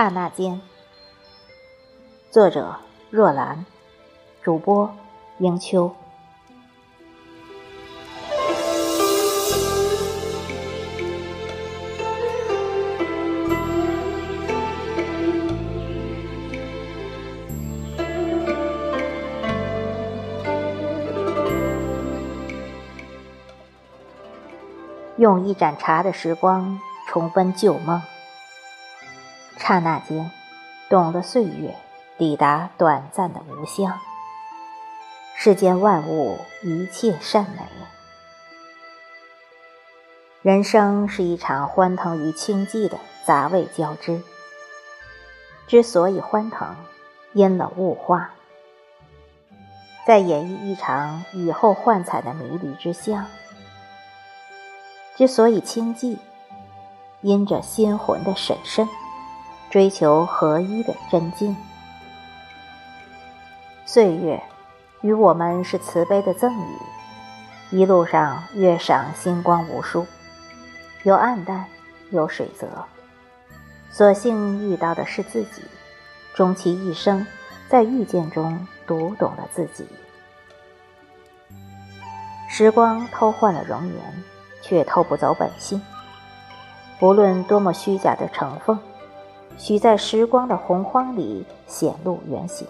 刹那间，作者若兰，主播迎秋。用一盏茶的时光重温旧梦。刹那间，懂了岁月，抵达短暂的无相。世间万物，一切善美。人生是一场欢腾与清寂的杂味交织。之所以欢腾，因了物化，在演绎一场雨后幻彩的迷离之相。之所以清寂，因着心魂的审慎。追求合一的真境。岁月与我们是慈悲的赠予，一路上月赏星光无数，有暗淡，有水泽。所幸遇到的是自己，终其一生，在遇见中读懂了自己。时光偷换了容颜，却偷不走本性。无论多么虚假的成分。许在时光的洪荒里显露原形，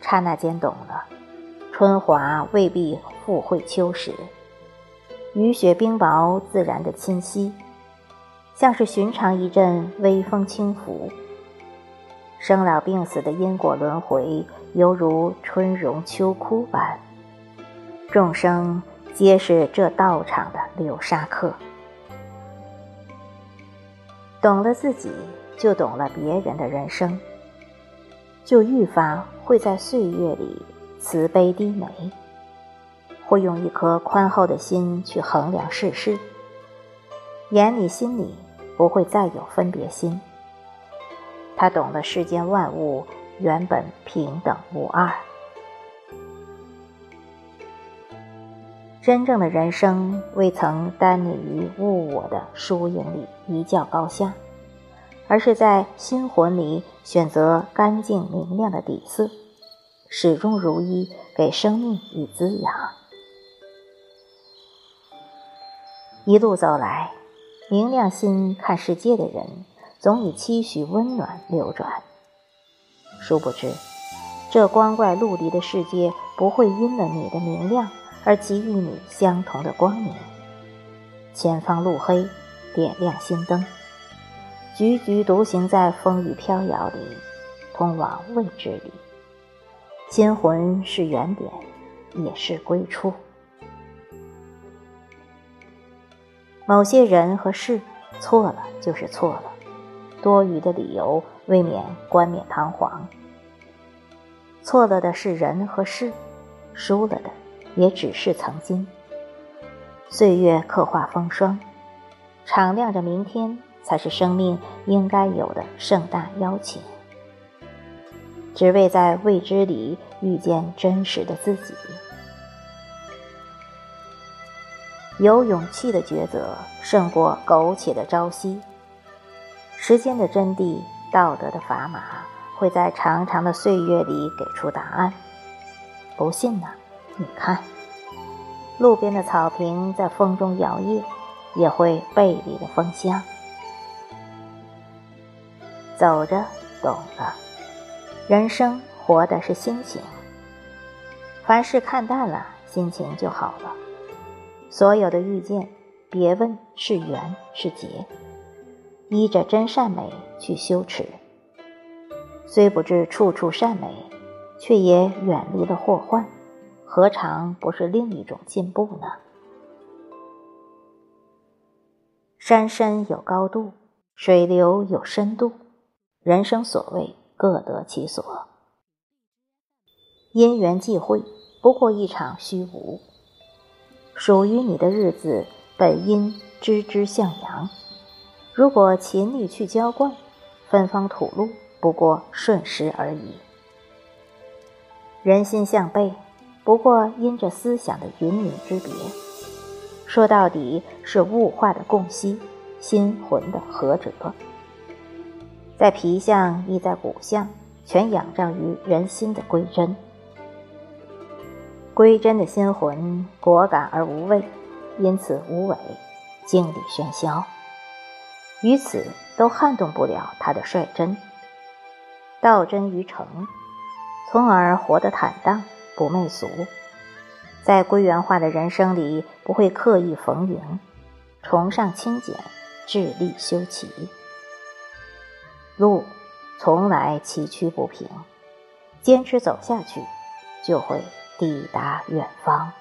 刹那间懂了，春华未必复会秋实，雨雪冰雹自然的侵袭，像是寻常一阵微风轻拂。生老病死的因果轮回，犹如春荣秋枯般，众生皆是这道场的流沙客。懂了自己，就懂了别人的人生，就愈发会在岁月里慈悲低眉，会用一颗宽厚的心去衡量世事，眼里心里不会再有分别心。他懂得世间万物原本平等无二。真正的人生未曾耽溺于物我的输赢里一较高下，而是在心魂里选择干净明亮的底色，始终如一，给生命以滋养。一路走来，明亮心看世界的人，总以期许温暖流转。殊不知，这光怪陆离的世界不会因了你的明亮。而给予你相同的光明，前方路黑，点亮心灯，踽踽独行在风雨飘摇里，通往未知里。心魂是原点，也是归处。某些人和事错了就是错了，多余的理由未免冠冕堂皇。错了的是人和事，输了的。也只是曾经，岁月刻画风霜，敞亮着明天，才是生命应该有的盛大邀请。只为在未知里遇见真实的自己。有勇气的抉择胜过苟且的朝夕。时间的真谛，道德的砝码，会在长长的岁月里给出答案。不信呢？你看，路边的草坪在风中摇曳，也会背离了风香。走着，懂了，人生活的是心情。凡事看淡了，心情就好了。所有的遇见，别问是缘是劫，依着真善美去修持。虽不知处处善美，却也远离了祸患。何尝不是另一种进步呢？山深有高度，水流有深度，人生所谓各得其所。因缘际会，不过一场虚无。属于你的日子，本应枝枝向阳。如果勤力去浇灌，芬芳吐露，不过瞬时而已。人心向背。不过因着思想的云泥之别，说到底是物化的共息，心魂的合辙。在皮相亦在骨相，全仰仗于人心的归真。归真的心魂果敢而无畏，因此无为，经历喧嚣，于此都撼动不了他的率真。道真于诚，从而活得坦荡不媚俗，在归元化的人生里不会刻意逢迎，崇尚清简，致力修齐。路从来崎岖不平，坚持走下去，就会抵达远方。